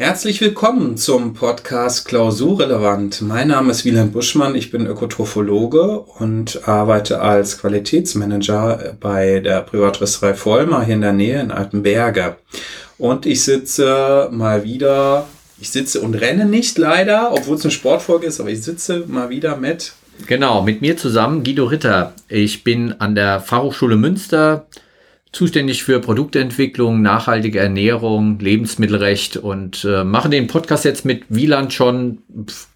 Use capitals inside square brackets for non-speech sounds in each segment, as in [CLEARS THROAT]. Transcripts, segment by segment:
Herzlich willkommen zum Podcast Klausurrelevant. Mein Name ist Wieland Buschmann, ich bin Ökotrophologe und arbeite als Qualitätsmanager bei der Privatrösterei Vollmer hier in der Nähe in Altenberge. Und ich sitze mal wieder, ich sitze und renne nicht leider, obwohl es eine Sportfolge ist, aber ich sitze mal wieder mit. Genau, mit mir zusammen Guido Ritter. Ich bin an der Fachhochschule Münster zuständig für Produktentwicklung, nachhaltige Ernährung, Lebensmittelrecht und äh, machen den Podcast jetzt mit Wieland schon,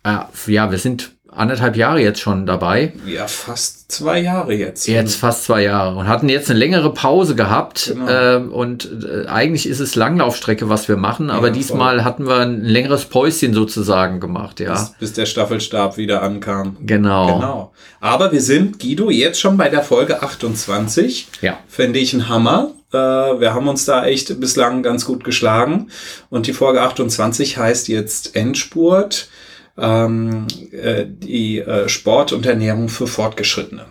äh, ja, wir sind anderthalb Jahre jetzt schon dabei. Ja, fast zwei Jahre jetzt. Jetzt fast zwei Jahre und hatten jetzt eine längere Pause gehabt. Genau. Äh, und äh, eigentlich ist es Langlaufstrecke, was wir machen, aber ja, diesmal voll. hatten wir ein längeres Päuschen sozusagen gemacht, ja. Bis, bis, der Staffelstab wieder ankam. Genau. Genau. Aber wir sind, Guido, jetzt schon bei der Folge 28. Ja. Finde ich ein Hammer. Äh, wir haben uns da echt bislang ganz gut geschlagen. Und die Folge 28 heißt jetzt Endspurt ähm, äh, die äh, Sport und Ernährung für Fortgeschrittene.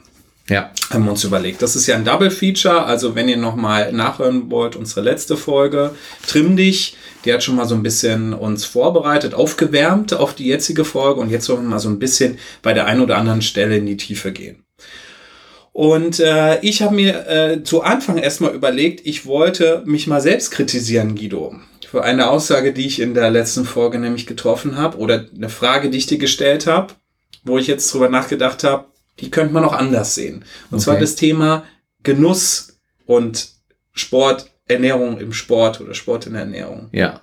Ja. Haben wir uns überlegt. Das ist ja ein Double Feature. Also wenn ihr nochmal nachhören wollt, unsere letzte Folge, Trimm dich, die hat schon mal so ein bisschen uns vorbereitet, aufgewärmt auf die jetzige Folge und jetzt wollen wir mal so ein bisschen bei der einen oder anderen Stelle in die Tiefe gehen. Und äh, ich habe mir äh, zu Anfang erstmal überlegt, ich wollte mich mal selbst kritisieren, Guido für eine Aussage, die ich in der letzten Folge nämlich getroffen habe oder eine Frage, die ich dir gestellt habe, wo ich jetzt drüber nachgedacht habe, die könnte man auch anders sehen. Und okay. zwar das Thema Genuss und Sport, Ernährung im Sport oder Sport in der Ernährung. Ja.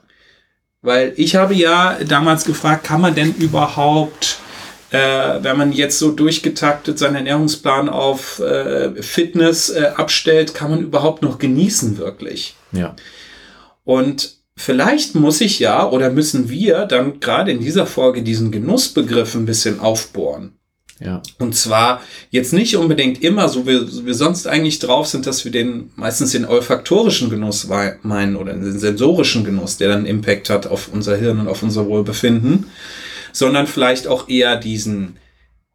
Weil ich habe ja damals gefragt, kann man denn überhaupt, äh, wenn man jetzt so durchgetaktet seinen Ernährungsplan auf äh, Fitness äh, abstellt, kann man überhaupt noch genießen wirklich? Ja. Und Vielleicht muss ich ja oder müssen wir dann gerade in dieser Folge diesen Genussbegriff ein bisschen aufbohren. Ja. Und zwar jetzt nicht unbedingt immer, so wie wir sonst eigentlich drauf sind, dass wir den meistens den olfaktorischen Genuss meinen oder den sensorischen Genuss, der dann Impact hat auf unser Hirn und auf unser Wohlbefinden, sondern vielleicht auch eher diesen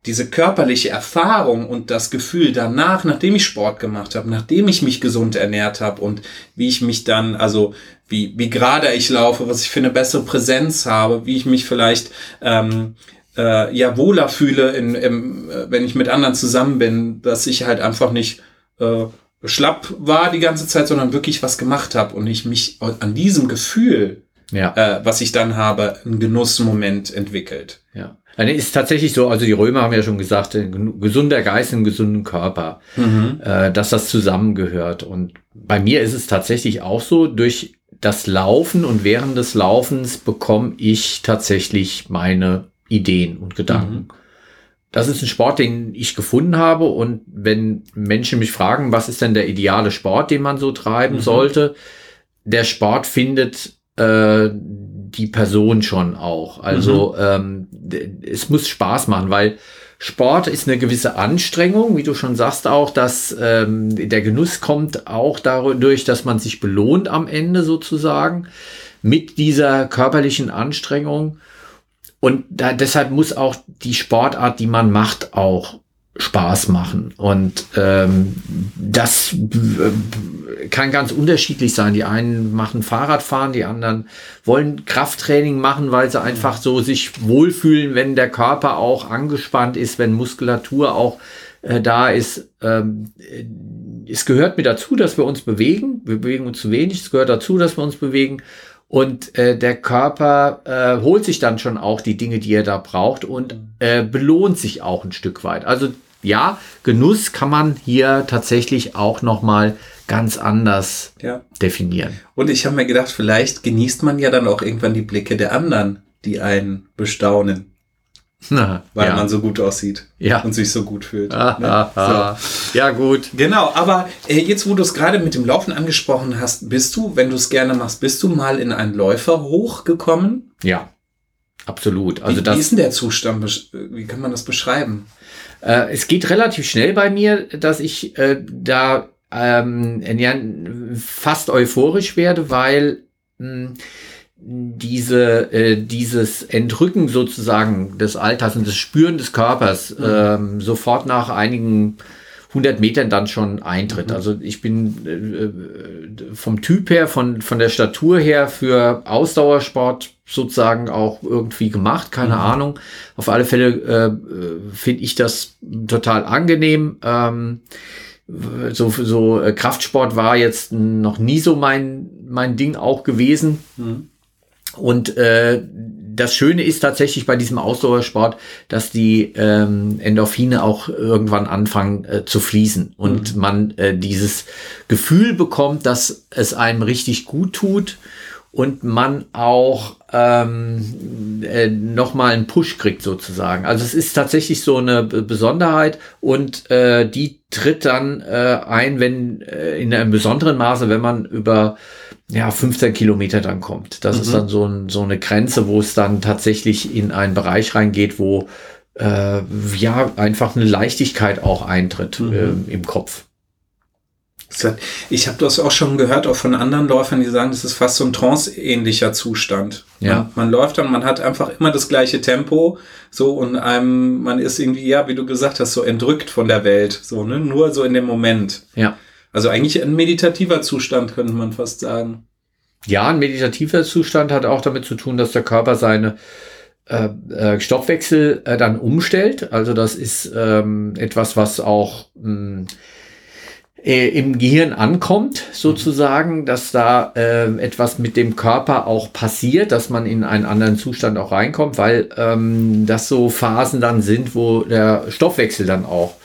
diese körperliche Erfahrung und das Gefühl danach, nachdem ich Sport gemacht habe, nachdem ich mich gesund ernährt habe und wie ich mich dann, also wie, wie gerade ich laufe, was ich für eine bessere Präsenz habe, wie ich mich vielleicht ähm, äh, ja wohler fühle, in, im, äh, wenn ich mit anderen zusammen bin, dass ich halt einfach nicht äh, schlapp war die ganze Zeit, sondern wirklich was gemacht habe und ich mich an diesem Gefühl, ja. äh, was ich dann habe, einen Genussmoment entwickelt. Ja. Dann ist tatsächlich so, also die Römer haben ja schon gesagt, ein gesunder Geist, einen gesunden Körper, mhm. äh, dass das zusammengehört. Und bei mir ist es tatsächlich auch so, durch das Laufen und während des Laufens bekomme ich tatsächlich meine Ideen und Gedanken. Mhm. Das ist ein Sport, den ich gefunden habe. Und wenn Menschen mich fragen, was ist denn der ideale Sport, den man so treiben mhm. sollte, der Sport findet äh, die Person schon auch. Also mhm. ähm, es muss Spaß machen, weil Sport ist eine gewisse Anstrengung, wie du schon sagst auch, dass ähm, der Genuss kommt auch dadurch, dass man sich belohnt am Ende sozusagen mit dieser körperlichen Anstrengung. Und da, deshalb muss auch die Sportart, die man macht, auch Spaß machen. Und ähm, das äh, kann ganz unterschiedlich sein. Die einen machen Fahrradfahren, die anderen wollen Krafttraining machen, weil sie einfach so sich wohlfühlen, wenn der Körper auch angespannt ist, wenn Muskulatur auch äh, da ist. Ähm, es gehört mit dazu, dass wir uns bewegen. Wir bewegen uns zu wenig. Es gehört dazu, dass wir uns bewegen. Und äh, der Körper äh, holt sich dann schon auch die Dinge, die er da braucht und äh, belohnt sich auch ein Stück weit. Also ja, Genuss kann man hier tatsächlich auch noch mal ganz anders ja. definieren. Und ich habe mir gedacht, vielleicht genießt man ja dann auch irgendwann die Blicke der anderen, die einen bestaunen. [LAUGHS] Na, weil ja. man so gut aussieht ja. und sich so gut fühlt. Ne? So. Ja, gut. Genau, aber äh, jetzt, wo du es gerade mit dem Laufen angesprochen hast, bist du, wenn du es gerne machst, bist du mal in einen Läufer hochgekommen? Ja, absolut. Also wie, das, wie ist denn der Zustand? Wie kann man das beschreiben? Äh, es geht relativ schnell bei mir, dass ich äh, da ähm, ja, fast euphorisch werde, weil mh, hm, diese, äh, dieses Entrücken sozusagen des Alters und das Spüren des Körpers mhm. ähm, sofort nach einigen 100 Metern dann schon eintritt. Mhm. Also ich bin äh, vom Typ her, von, von der Statur her für Ausdauersport sozusagen auch irgendwie gemacht, keine mhm. Ahnung. Auf alle Fälle äh, finde ich das total angenehm. Ähm, so, so äh, Kraftsport war jetzt noch nie so mein, mein Ding auch gewesen. Mhm. Und äh, das Schöne ist tatsächlich bei diesem Ausdauersport, dass die ähm, Endorphine auch irgendwann anfangen äh, zu fließen und mhm. man äh, dieses Gefühl bekommt, dass es einem richtig gut tut und man auch ähm, äh, nochmal einen Push kriegt sozusagen. Also es ist tatsächlich so eine Besonderheit und äh, die tritt dann äh, ein, wenn äh, in einem besonderen Maße, wenn man über ja, 15 Kilometer dann kommt. Das mhm. ist dann so, ein, so eine Grenze, wo es dann tatsächlich in einen Bereich reingeht, wo äh, ja einfach eine Leichtigkeit auch eintritt mhm. äh, im Kopf. Ich habe das auch schon gehört, auch von anderen Läufern, die sagen, das ist fast so ein trance-ähnlicher Zustand. Ja. Man, man, läuft dann, man hat einfach immer das gleiche Tempo, so und einem, man ist irgendwie, ja, wie du gesagt hast, so entrückt von der Welt, so, ne, nur so in dem Moment. Ja. Also eigentlich ein meditativer Zustand, könnte man fast sagen. Ja, ein meditativer Zustand hat auch damit zu tun, dass der Körper seine äh, äh, Stoffwechsel äh, dann umstellt. Also das ist ähm, etwas, was auch mh, hm, äh, im Gehirn ankommt, sozusagen, dass da äh, etwas mit dem Körper auch passiert, dass man in einen anderen Zustand auch reinkommt, weil ähm, das so Phasen dann sind, wo der Stoffwechsel dann auch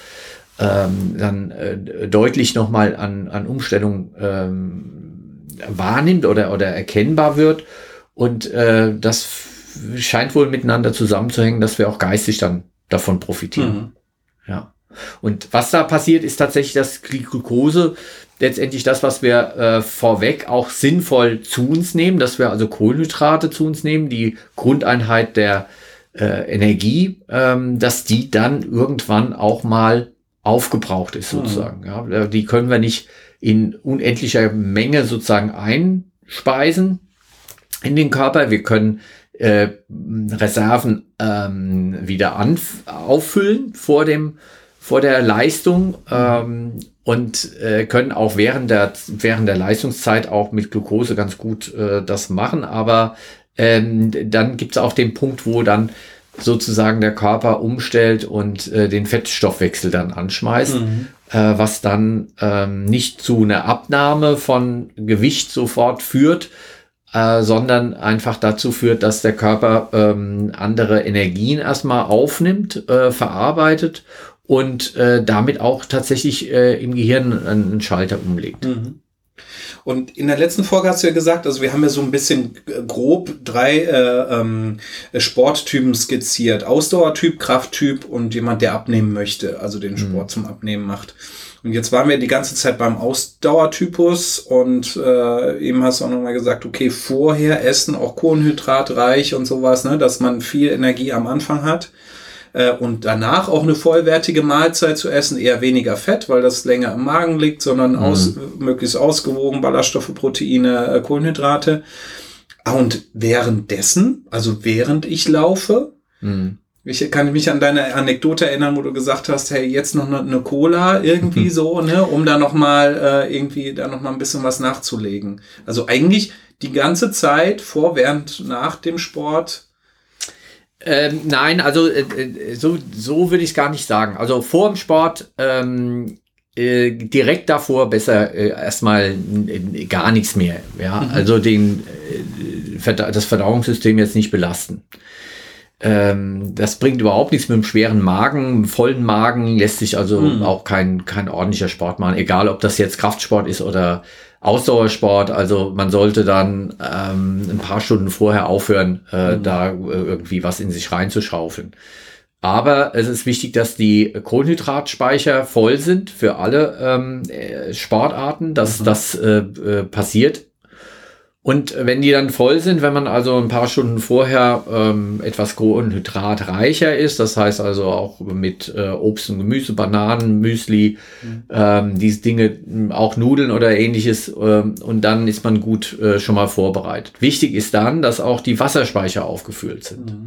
ähm, dann äh, deutlich nochmal an, an Umstellung ähm, wahrnimmt oder, oder erkennbar wird. Und äh, das scheint wohl miteinander zusammenzuhängen, dass wir auch geistig dann davon profitieren. Mhm. Ja. Und was da passiert, ist tatsächlich, dass Glucose letztendlich das, was wir äh, vorweg auch sinnvoll zu uns nehmen, dass wir also Kohlenhydrate zu uns nehmen, die Grundeinheit der äh, Energie, ähm, dass die dann irgendwann auch mal aufgebraucht ist sozusagen. Mhm. Ja, die können wir nicht in unendlicher Menge sozusagen einspeisen in den Körper. Wir können äh, Reserven ähm, wieder auffüllen vor dem vor der Leistung ähm, und äh, können auch während der während der Leistungszeit auch mit Glucose ganz gut äh, das machen. Aber ähm, dann gibt es auch den Punkt, wo dann sozusagen der Körper umstellt und äh, den Fettstoffwechsel dann anschmeißt, mhm. äh, was dann ähm, nicht zu einer Abnahme von Gewicht sofort führt, äh, sondern einfach dazu führt, dass der Körper ähm, andere Energien erstmal aufnimmt, äh, verarbeitet und äh, damit auch tatsächlich äh, im Gehirn einen Schalter umlegt. Mhm. Und in der letzten Folge hast du ja gesagt, also wir haben ja so ein bisschen grob drei äh, ähm, Sporttypen skizziert. Ausdauertyp, Krafttyp und jemand, der abnehmen möchte, also den mhm. Sport mhm. zum Abnehmen macht. Und jetzt waren wir die ganze Zeit beim Ausdauertypus und äh, eben hast du auch nochmal gesagt, okay, vorher essen auch kohlenhydratreich und sowas, ne, dass man viel Energie am Anfang hat äh, und danach auch eine vollwertige Mahlzeit zu essen, eher weniger Fett, weil das länger im Magen liegt, sondern mhm. aus, möglichst ausgewogen, Ballaststoffe, Proteine, äh, Kohlenhydrate. Ah, und währenddessen, also während ich laufe, mhm. Ich kann mich an deine Anekdote erinnern, wo du gesagt hast, hey, jetzt noch eine, eine Cola irgendwie mhm. so, ne, um da noch mal äh, irgendwie da noch mal ein bisschen was nachzulegen. Also eigentlich die ganze Zeit vor, während, nach dem Sport ähm, nein, also äh, äh, so, so würde ich es gar nicht sagen. Also vor dem Sport ähm, äh, direkt davor besser äh, erstmal gar nichts mehr. Ja, mhm. also den, äh, das Verdauungssystem jetzt nicht belasten. Ähm, das bringt überhaupt nichts mit einem schweren Magen, einem vollen Magen lässt sich also mhm. auch kein, kein ordentlicher Sport machen, egal ob das jetzt Kraftsport ist oder Ausdauersport. Also man sollte dann ähm, ein paar Stunden vorher aufhören, äh, mhm. da äh, irgendwie was in sich reinzuschaufeln. Aber es ist wichtig, dass die Kohlenhydratspeicher voll sind für alle ähm, äh, Sportarten, dass mhm. das äh, äh, passiert und wenn die dann voll sind, wenn man also ein paar Stunden vorher ähm, etwas kohlenhydratreicher ist, das heißt also auch mit äh, Obst und Gemüse, Bananen, Müsli, mhm. ähm, diese Dinge, auch Nudeln oder ähnliches, ähm, und dann ist man gut äh, schon mal vorbereitet. Wichtig ist dann, dass auch die Wasserspeicher aufgefüllt sind. Mhm.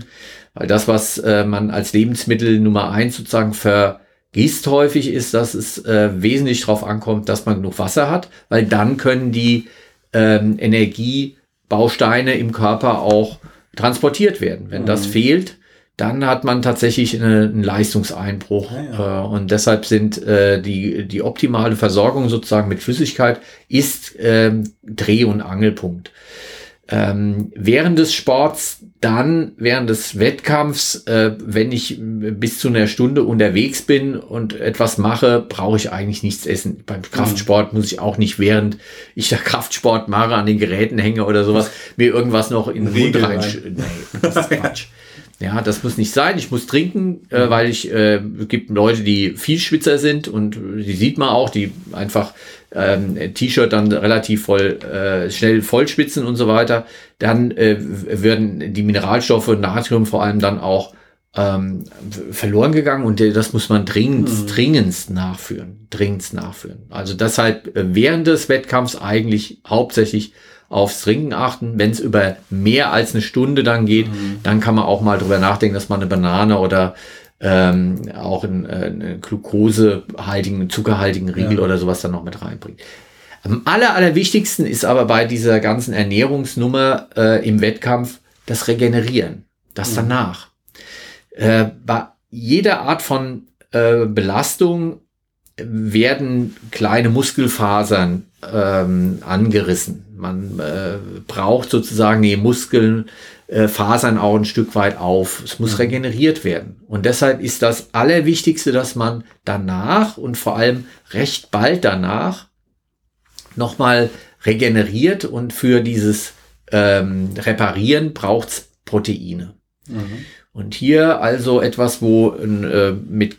Weil das, was äh, man als Lebensmittel Nummer eins sozusagen ver vergisst häufig, ist, dass es äh, wesentlich darauf ankommt, dass man genug Wasser hat, weil dann können die ähm, Energiebausteine im Körper auch transportiert werden. Wenn mhm. das fehlt, dann hat man tatsächlich eine, einen Leistungseinbruch. Ja, ja. Äh, und deshalb sind äh, die, die optimale Versorgung sozusagen mit Flüssigkeit ist ähm, Dreh- und Angelpunkt. Ähm, während des Sports, dann während des Wettkampfs, äh, wenn ich bis zu einer Stunde unterwegs bin und etwas mache, brauche ich eigentlich nichts essen. Beim Kraftsport muss ich auch nicht, während ich da Kraftsport mache, an den Geräten hänge oder sowas, mir irgendwas noch in den Mund rein. Nee, das ist Quatsch. [LAUGHS] Ja, das muss nicht sein. Ich muss trinken, äh, weil ich, äh, es gibt Leute, die viel Schwitzer sind und die sieht man auch, die einfach ähm, T-Shirt dann relativ voll, äh, schnell vollschwitzen und so weiter. Dann äh, werden die Mineralstoffe, Natrium vor allem dann auch ähm, verloren gegangen und das muss man dringend, mhm. dringendst nachführen, dringendst nachführen. Also deshalb äh, während des Wettkampfs eigentlich hauptsächlich aufs Trinken achten. Wenn es über mehr als eine Stunde dann geht, mhm. dann kann man auch mal drüber nachdenken, dass man eine Banane oder ähm, auch einen, äh, einen glukosehaltigen, zuckerhaltigen Riegel ja. oder sowas dann noch mit reinbringt. Am aller, allerwichtigsten ist aber bei dieser ganzen Ernährungsnummer äh, im Wettkampf das Regenerieren, das mhm. danach. Äh, bei jeder Art von äh, Belastung werden kleine Muskelfasern ähm, angerissen. Man äh, braucht sozusagen die Muskeln, äh, Fasern auch ein Stück weit auf. Es muss mhm. regeneriert werden. Und deshalb ist das Allerwichtigste, dass man danach und vor allem recht bald danach nochmal regeneriert und für dieses ähm, Reparieren braucht es Proteine. Mhm. Und hier also etwas, wo äh, mit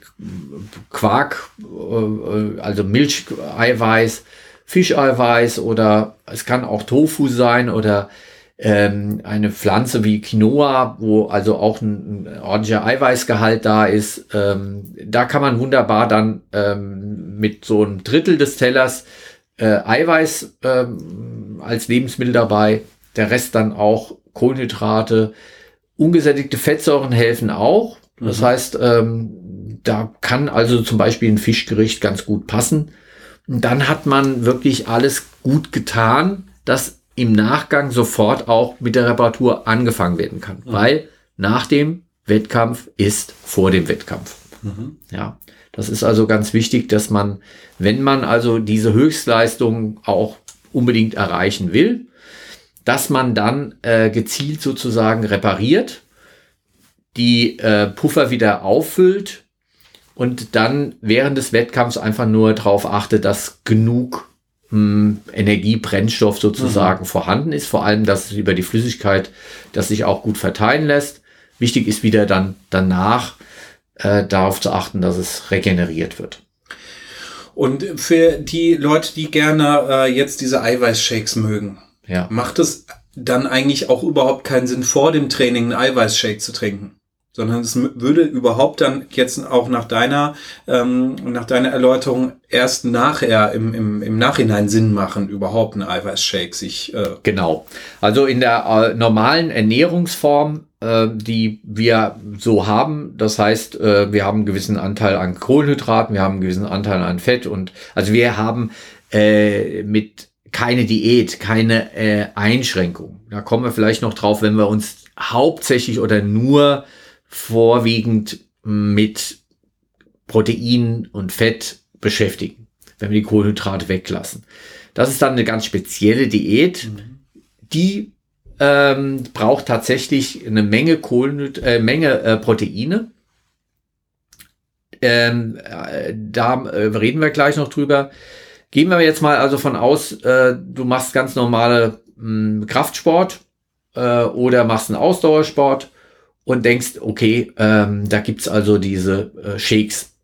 Quark, äh, also Milcheiweiß, Fischeiweiß oder es kann auch Tofu sein oder ähm, eine Pflanze wie Quinoa, wo also auch ein, ein ordentlicher Eiweißgehalt da ist. Ähm, da kann man wunderbar dann ähm, mit so einem Drittel des Tellers äh, Eiweiß ähm, als Lebensmittel dabei, der Rest dann auch Kohlenhydrate, Ungesättigte Fettsäuren helfen auch. Das mhm. heißt, ähm, da kann also zum Beispiel ein Fischgericht ganz gut passen. Und dann hat man wirklich alles gut getan, dass im Nachgang sofort auch mit der Reparatur angefangen werden kann. Mhm. Weil nach dem Wettkampf ist vor dem Wettkampf. Mhm. Ja, das ist also ganz wichtig, dass man, wenn man also diese Höchstleistung auch unbedingt erreichen will, dass man dann äh, gezielt sozusagen repariert, die äh, Puffer wieder auffüllt und dann während des Wettkampfs einfach nur darauf achtet, dass genug mh, hm, Energie, Brennstoff sozusagen mhm. vorhanden ist. Vor allem, dass es über die Flüssigkeit, das sich auch gut verteilen lässt. Wichtig ist wieder dann danach äh, darauf zu achten, dass es regeneriert wird. Und für die Leute, die gerne äh, jetzt diese Eiweißshakes mögen, ja. Macht es dann eigentlich auch überhaupt keinen Sinn, vor dem Training einen Eiweißshake zu trinken? Sondern es würde überhaupt dann jetzt auch nach deiner, ähm, nach deiner Erläuterung erst nachher im, im, im Nachhinein Sinn machen, überhaupt einen Eiweißshake sich. Äh genau. Also in der äh, normalen Ernährungsform, äh, die wir so haben, das heißt, äh, wir haben einen gewissen Anteil an Kohlenhydraten, wir haben einen gewissen Anteil an Fett und also wir haben äh, mit keine Diät, keine äh, Einschränkung. Da kommen wir vielleicht noch drauf, wenn wir uns hauptsächlich oder nur vorwiegend mit Protein und Fett beschäftigen, wenn wir die Kohlenhydrate weglassen. Das ist dann eine ganz spezielle Diät, mhm. die ähm, braucht tatsächlich eine Menge Kohlenhyd äh, Menge äh, Proteine. Ähm, äh, da äh, reden wir gleich noch drüber. Gehen wir jetzt mal also von aus, äh, du machst ganz normale mh, hm, Kraftsport äh, oder machst einen Ausdauersport und denkst, okay, ähm, da gibt's also diese äh, Shakes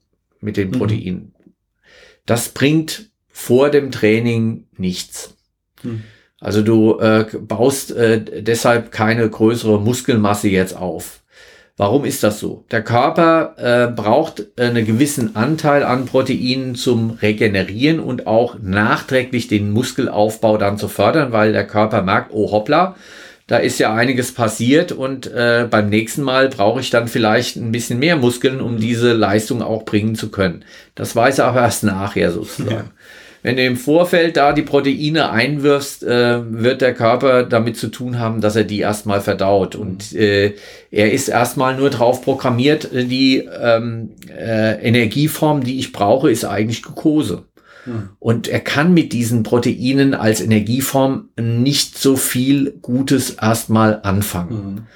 mit den mhm. Proteinen. Mhm. Das bringt vor dem Training nichts. Mhm. Also du äh, baust äh, deshalb keine größere Muskelmasse jetzt auf. Warum ist das so? Der Körper äh, braucht einen gewissen Anteil an Proteinen zum Regenerieren und auch nachträglich den Muskelaufbau dann zu fördern, weil der Körper merkt, oh hoppla, da ist ja einiges passiert und äh, beim nächsten Mal brauche ich dann vielleicht ein bisschen mehr Muskeln, um diese Leistung auch bringen zu können. Das weiß er aber erst nachher sozusagen. Ja. Wenn du im Vorfeld da die Proteine einwirfst, äh, wird der Körper damit zu tun haben, dass er die erstmal verdaut. Und äh, er ist erstmal nur drauf programmiert, die ähm, äh, Energieform, die ich brauche, ist eigentlich Glucose. Hm. Und er kann mit diesen Proteinen als Energieform nicht so viel Gutes erstmal anfangen. Mhm.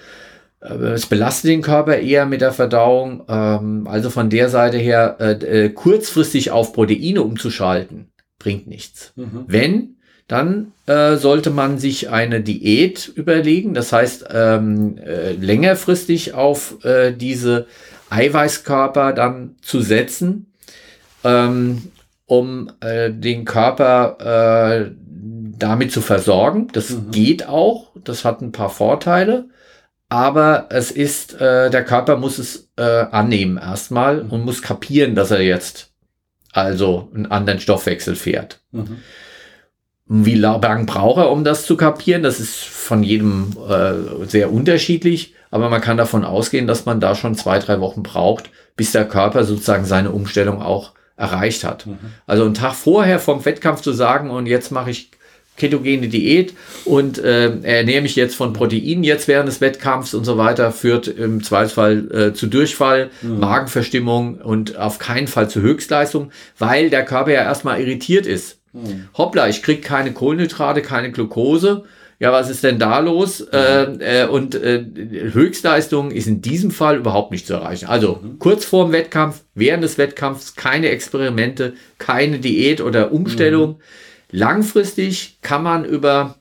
Es belastet den Körper eher mit der Verdauung. Ähm, also von der Seite her, äh, kurzfristig auf Proteine umzuschalten, bringt nichts. Mhm. Wenn, dann äh, sollte man sich eine Diät überlegen. Das heißt, ähm, äh, längerfristig auf äh, diese Eiweißkörper dann zu setzen. Ähm, um äh, den Körper äh, damit zu versorgen. Das mhm. geht auch, das hat ein paar Vorteile, aber es ist, äh, der Körper muss es annehmen erstmal mhm. und muss kapieren, dass er jetzt also einen anderen Stoffwechsel fährt. Mhm. Wie lang braucht er, um das zu kapieren? Das ist von jedem äh, sehr unterschiedlich, aber man kann davon ausgehen, dass man da schon zwei, drei Wochen braucht, bis der Körper sozusagen seine Umstellung auch erreicht hat. Mhm. Also einen Tag vorher vom Wettkampf zu sagen, und jetzt mache ich ketogene Diät und äh, ernähre mich jetzt von Proteinen jetzt während des Wettkampfs und so weiter, führt im Zweifelsfall äh, zu Durchfall, mhm. Magenverstimmung und auf keinen Fall zu Höchstleistung, weil der Körper ja erstmal irritiert ist. Mhm. Hoppla, ich krieg keine Kohlenhydrate, keine Glucose ja, was ist denn da los? Äh, äh, und äh, Höchstleistung ist in diesem Fall überhaupt nicht zu erreichen. Also mhm. kurz vorm Wettkampf, während des Wettkampfs keine Experimente, keine Diät oder Umstellung. Mhm. Langfristig kann man über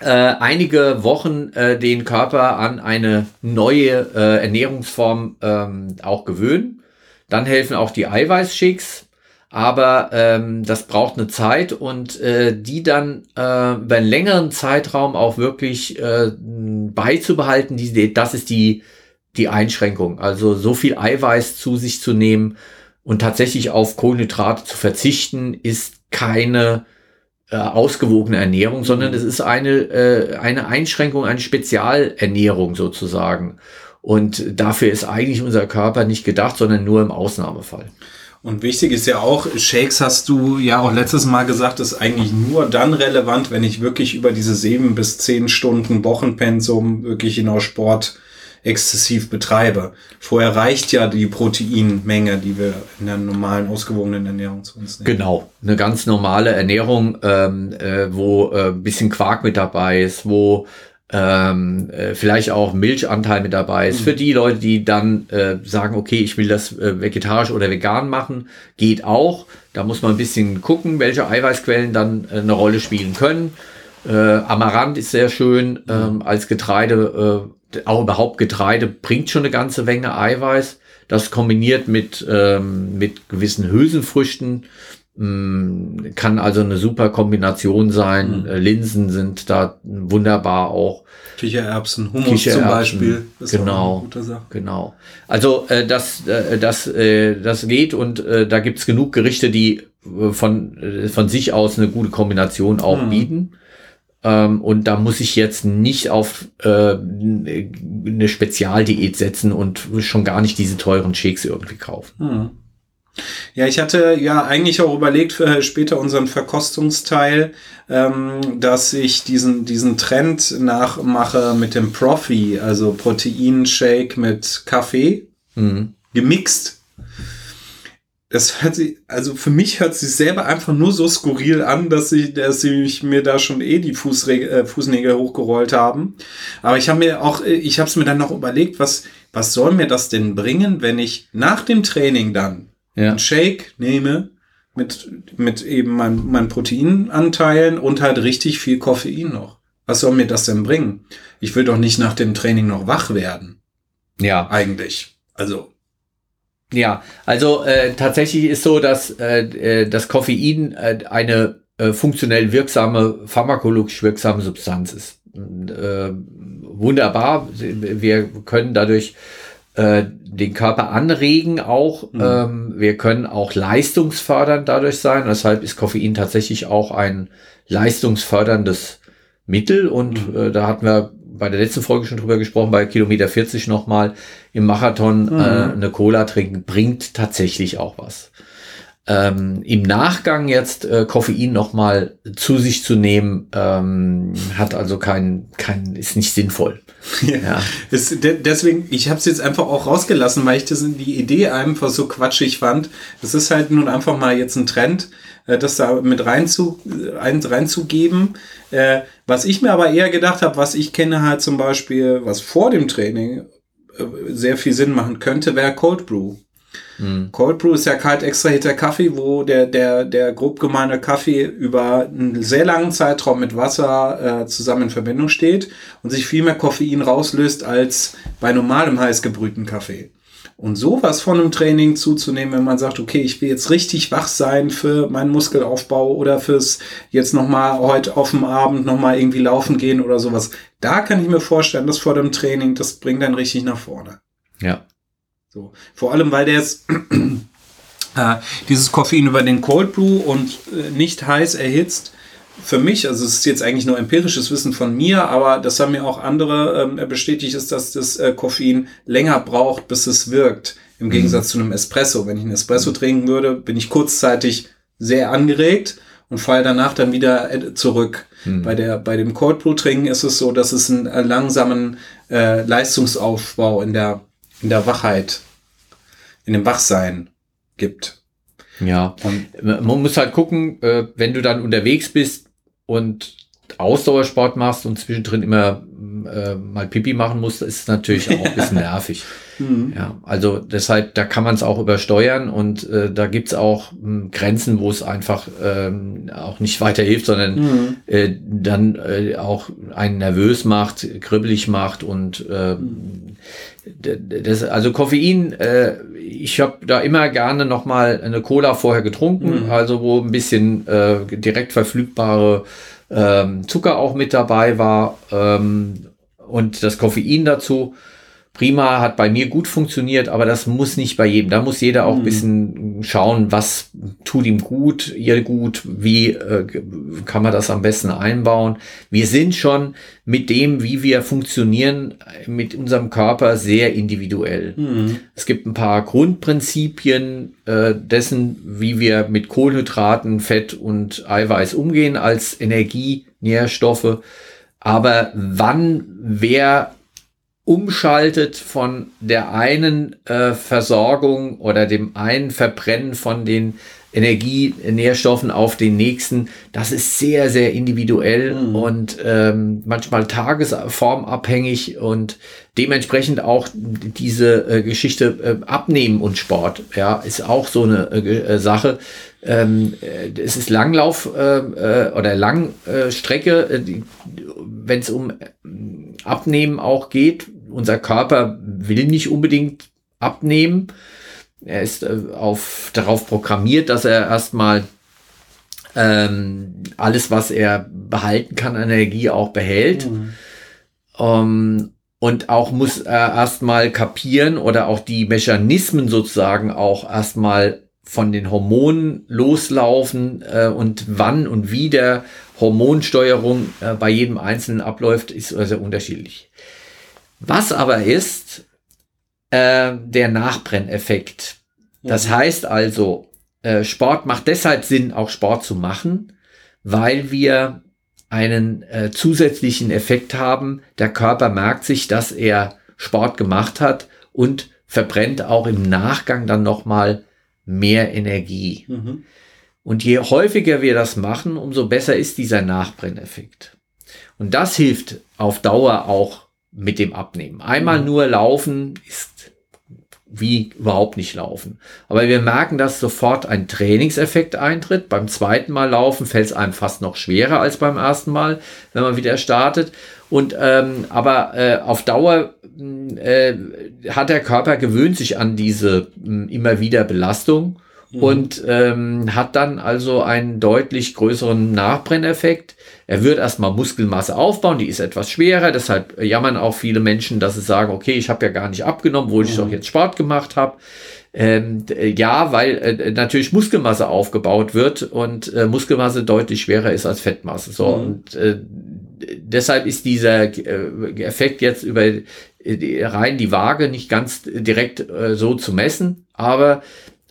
äh, einige Wochen äh, den Körper an eine neue äh, Ernährungsform ähm, auch gewöhnen. Dann helfen auch die Eiweißshakes aber ähm, das braucht eine Zeit und äh, die dann äh, über einen längeren Zeitraum auch wirklich äh, beizubehalten, die, das ist die, die Einschränkung. Also so viel Eiweiß zu sich zu nehmen und tatsächlich auf Kohlenhydrate zu verzichten, ist keine äh, ausgewogene Ernährung, sondern mhm. es ist eine, äh, eine Einschränkung, eine Spezialernährung sozusagen. Und dafür ist eigentlich unser Körper nicht gedacht, sondern nur im Ausnahmefall. Und wichtig ist ja auch, Shakes hast du ja auch letztes Mal gesagt, ist eigentlich nur dann relevant, wenn ich wirklich über diese sieben bis zehn Stunden Wochenpensum wirklich in der Sport exzessiv betreibe. Vorher reicht ja die Proteinmenge, die wir in der normalen, ausgewogenen Ernährung zu uns nehmen. Genau, eine ganz normale Ernährung, ähm, äh, wo äh, bisschen Quark mit dabei ist, wo ähm, äh, vielleicht auch Milchanteil mit dabei ist. Mhm. Für die Leute, die dann äh, sagen, okay, ich will das äh, vegetarisch oder vegan machen, geht auch. Da muss man ein bisschen gucken, welche Eiweißquellen dann äh, eine Rolle spielen können. Äh, Amaranth ist sehr schön mhm. ähm, als Getreide. Äh, auch überhaupt Getreide bringt schon eine ganze Menge Eiweiß. Das kombiniert mit, ähm, mit gewissen Hülsenfrüchten Mm, kann also eine super Kombination sein. Mhm. Linsen sind da wunderbar auch. Kichererbsen, Hummus Kichererbsen, zum Beispiel. Ist genau, genau. Also äh, das, äh, das, äh, das geht und äh, da gibt's genug Gerichte, die äh, von, äh, von sich aus eine gute Kombination auch mhm. bieten. Ähm, und da muss ich jetzt nicht auf äh, eine Spezialdiät setzen und schon gar nicht diese teuren Shakes irgendwie kaufen. Mhm. Ja, ich hatte ja eigentlich auch überlegt für später unseren Verkostungsteil, ähm, dass ich diesen, diesen Trend nachmache mit dem Profi, also Proteinshake mit Kaffee, mhm. gemixt. Das hört sich, also für mich hört sich selber einfach nur so skurril an, dass ich, dass ich mir da schon eh die Fußre äh, Fußnägel hochgerollt haben. Aber ich habe mir auch, ich habe es mir dann noch überlegt, was, was soll mir das denn bringen, wenn ich nach dem Training dann ja. einen Shake nehme mit, mit eben meinen mein Proteinanteilen und halt richtig viel Koffein noch. Was soll mir das denn bringen? Ich will doch nicht nach dem Training noch wach werden. Ja. Eigentlich. Also. Ja, also äh, tatsächlich ist so, dass äh, äh das Koffein äh, eine äh, funktionell wirksame, pharmakologisch wirksame Substanz ist. Äh, wunderbar. Wir können dadurch äh, den Körper anregen auch. Mhm. Ähm, wir können auch leistungsfördernd dadurch sein. Deshalb ist Koffein tatsächlich auch ein leistungsförderndes Mittel. Und mhm. äh, da hatten wir bei der letzten Folge schon drüber gesprochen, bei Kilometer 40 nochmal im Marathon mhm. äh, eine Cola trinken, bringt tatsächlich auch was. Ähm, Im Nachgang jetzt äh, Koffein nochmal zu sich zu nehmen, ähm, hat also kein, kein, ist nicht sinnvoll. [LAUGHS] Ja. ja. Es, de deswegen, ich habe es jetzt einfach auch rausgelassen, weil ich das in die Idee einfach so quatschig fand. Es ist halt nun einfach mal jetzt ein Trend, äh, das da mit rein zu, ein, reinzugeben. Äh, was ich mir aber eher gedacht habe, was ich kenne halt zum Beispiel, was vor dem Training äh, sehr viel Sinn machen könnte, wäre Cold Brew. Mhm. Cold Brew ist ja kalt extrahierter Kaffee, wo der, der, der grob gemeine Kaffee über einen sehr langen Zeitraum mit Wasser äh, zusammen in Verbindung steht und sich viel mehr Koffein rauslöst als bei normalem heiß gebrühten Kaffee. Und sowas von einem Training zuzunehmen, wenn man sagt, okay, ich will jetzt richtig wach sein für meinen Muskelaufbau oder fürs jetzt nochmal heute auf dem Abend nochmal irgendwie laufen gehen oder sowas. Da kann ich mir vorstellen, dass vor dem Training, das bringt dann richtig nach vorne. Ja. So. Vor allem, weil der jetzt [CLEARS THROAT] äh, dieses Koffein über den Cold Brew und äh, nicht heiß erhitzt, für mich, also es ist jetzt eigentlich nur empirisches Wissen von mir, aber das haben mir auch andere ähm, bestätigt, ist, dass das äh, Koffein länger braucht, bis es wirkt. Im mhm. Gegensatz zu einem Espresso. Wenn ich einen Espresso trinken würde, bin ich kurzzeitig sehr angeregt und falle danach dann wieder äh, zurück. Mhm. Bei, der, bei dem Cold Brew trinken ist es so, dass es einen äh, langsamen äh, Leistungsaufbau in der in der Wachheit, in dem Wachsein gibt. Ja, und man muss halt gucken, äh, wenn du dann unterwegs bist und Ausdauersport machst und zwischendrin immer äh, mal Pipi machen musst, ist es natürlich auch ein bisschen [LAUGHS] nervig. Mhm. Ja, also deshalb, da kann man es auch übersteuern und äh, da gibt's auch mh, hm, Grenzen, wo es einfach ähm, auch nicht weiterhilft, sondern mhm. äh, dann äh, auch einen nervös macht, kribbelig macht und äh, mhm. das, also Koffein, äh, ich habe da immer gerne nochmal eine Cola vorher getrunken, mhm. also wo ein bisschen äh, direkt verfügbare ähm, Zucker auch mit dabei war ähm, und das Koffein dazu prima, hat bei mir gut funktioniert, aber das muss nicht bei jedem. Da muss jeder auch ein mhm. bisschen schauen, was tut ihm gut, ihr gut, wie äh, kann man das am besten einbauen. Wir sind schon mit dem, wie wir funktionieren, mit unserem Körper sehr individuell. Mhm. Es gibt ein paar Grundprinzipien äh, dessen, wie wir mit Kohlenhydraten, Fett und Eiweiß umgehen als Energienährstoffe. Aber wann wer umschaltet von der einen äh, Versorgung oder dem einen Verbrennen von den Energienährstoffen auf den nächsten, das ist sehr, sehr individuell mhm. und ähm, manchmal tagesformabhängig und dementsprechend auch diese äh, Geschichte äh, Abnehmen und Sport, ja, ist auch so eine äh, Sache. Ähm, äh, es ist Langlauf äh, äh, oder Langstrecke, wenn es um Abnehmen auch geht. Unser Körper will nicht unbedingt abnehmen. Er ist äh, auf, darauf programmiert, dass er erstmal ähm, alles, was er behalten kann, Energie auch behält. Mhm. Ähm, und auch muss er erstmal kapieren oder auch die Mechanismen sozusagen auch erstmal von den Hormonen loslaufen äh, und wann und wie der Hormonsteuerung äh, bei jedem Einzelnen abläuft, ist sehr unterschiedlich. Was aber ist äh, der Nachbrenneffekt? Das heißt also, äh, Sport macht deshalb Sinn, auch Sport zu machen, weil wir einen äh, zusätzlichen Effekt haben. Der Körper merkt sich, dass er Sport gemacht hat und verbrennt auch im Nachgang dann nochmal mehr Energie. Mhm. Und je häufiger wir das machen, umso besser ist dieser Nachbrenneffekt. Und das hilft auf Dauer auch mit dem Abnehmen. Einmal mhm. nur laufen ist wie überhaupt nicht laufen. Aber wir merken, dass sofort ein Trainingseffekt eintritt. Beim zweiten Mal laufen fällt es einem fast noch schwerer als beim ersten Mal, wenn man wieder startet. Und ähm, aber äh, auf Dauer äh, hat der Körper gewöhnt sich an diese äh, immer wieder Belastung mhm. und ähm, hat dann also einen deutlich größeren Nachbrenneffekt. Er wird erstmal Muskelmasse aufbauen, die ist etwas schwerer, deshalb jammern auch viele Menschen, dass sie sagen, okay, ich habe ja gar nicht abgenommen, obwohl mhm. ich doch jetzt Sport gemacht habe. Ähm, ja, weil äh, natürlich Muskelmasse aufgebaut wird und äh, Muskelmasse deutlich schwerer ist als Fettmasse. So mhm. und äh, deshalb ist dieser äh, Effekt jetzt über die, rein die Waage nicht ganz direkt äh, so zu messen, aber